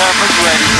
Cameras ready.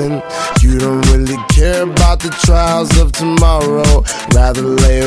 You don't really care about the trials of tomorrow. Rather lay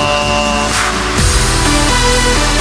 Thank you.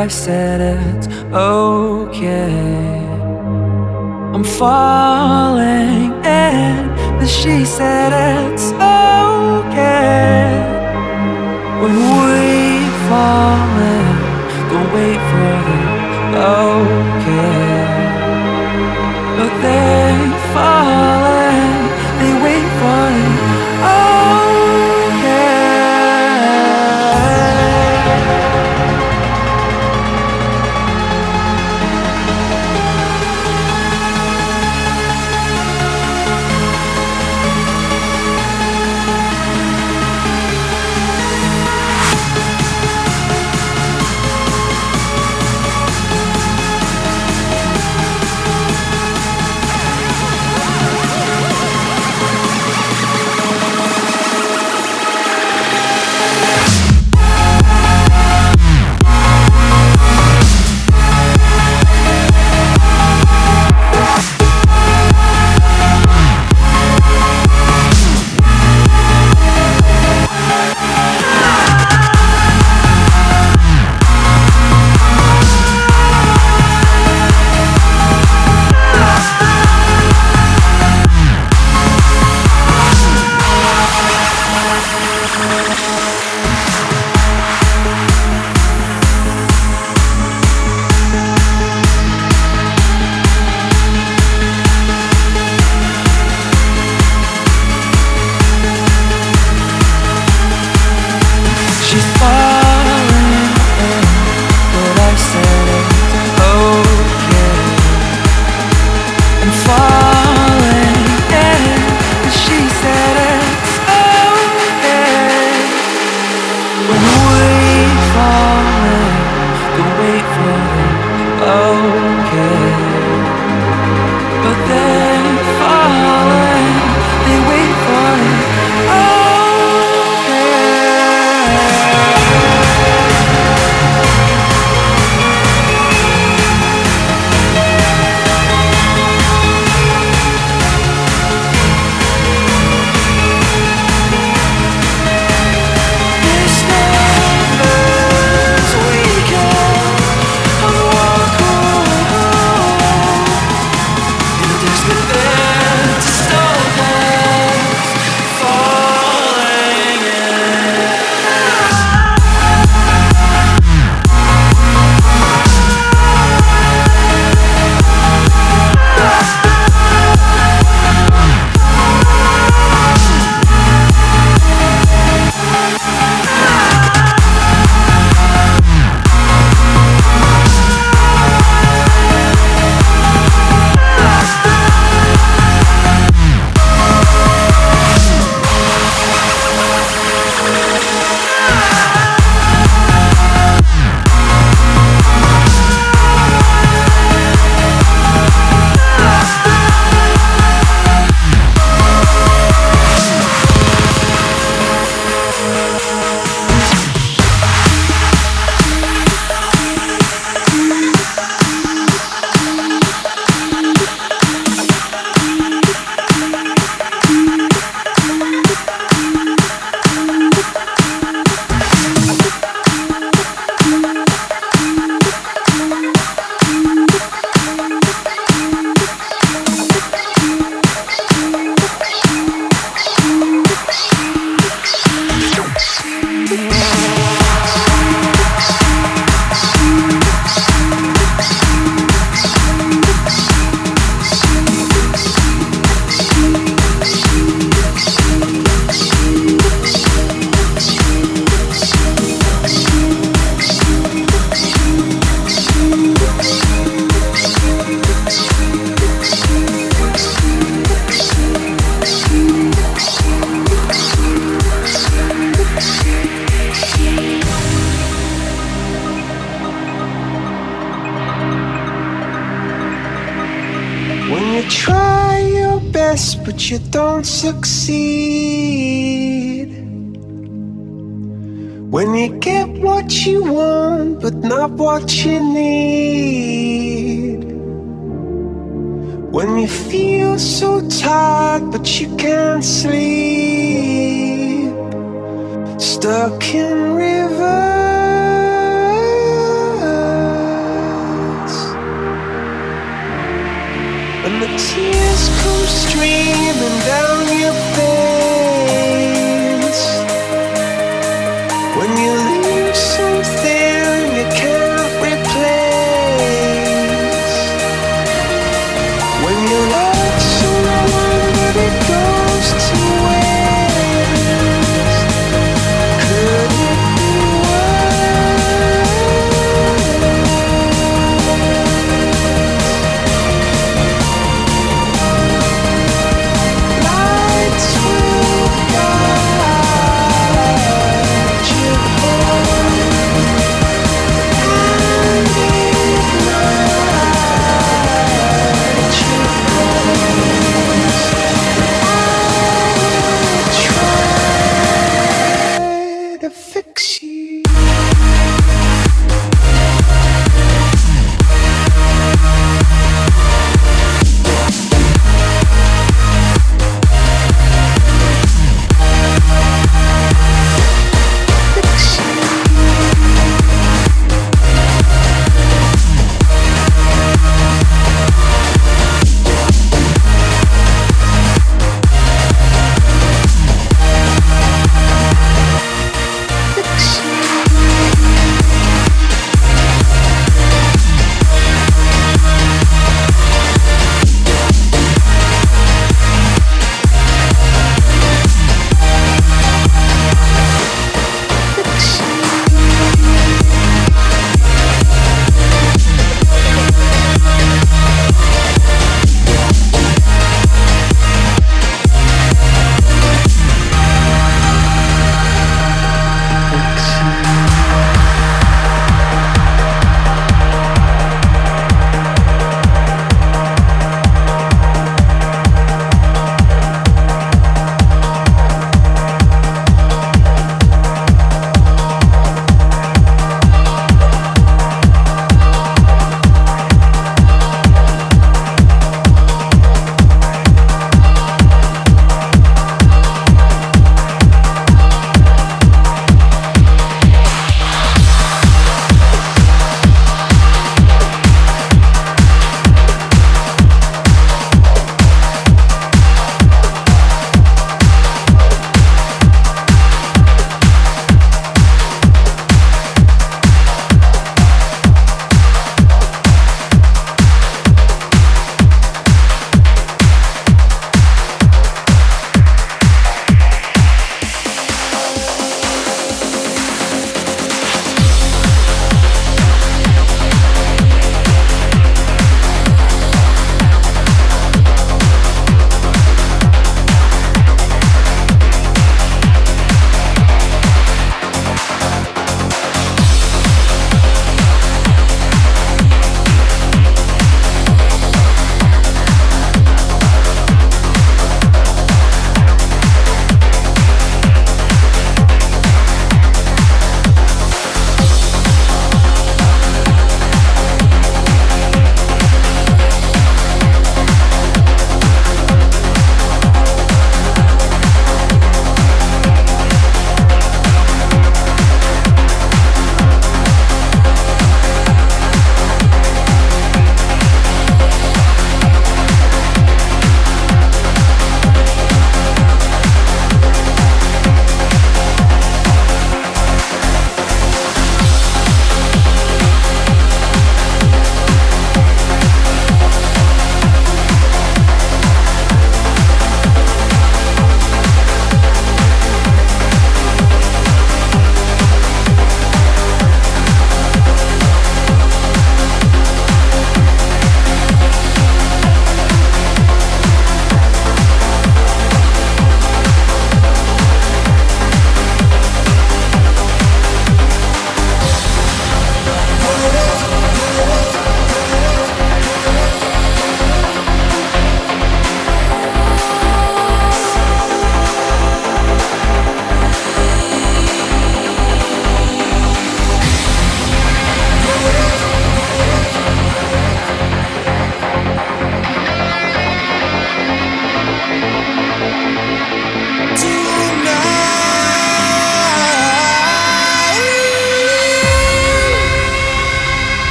I said it's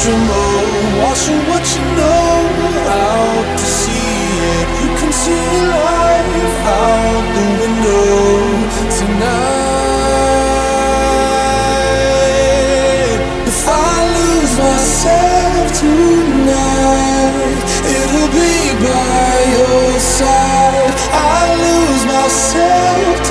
to tremble, washing what you know out to sea. it. You can see life out the window tonight. If I lose myself tonight, it'll be by your side. I lose myself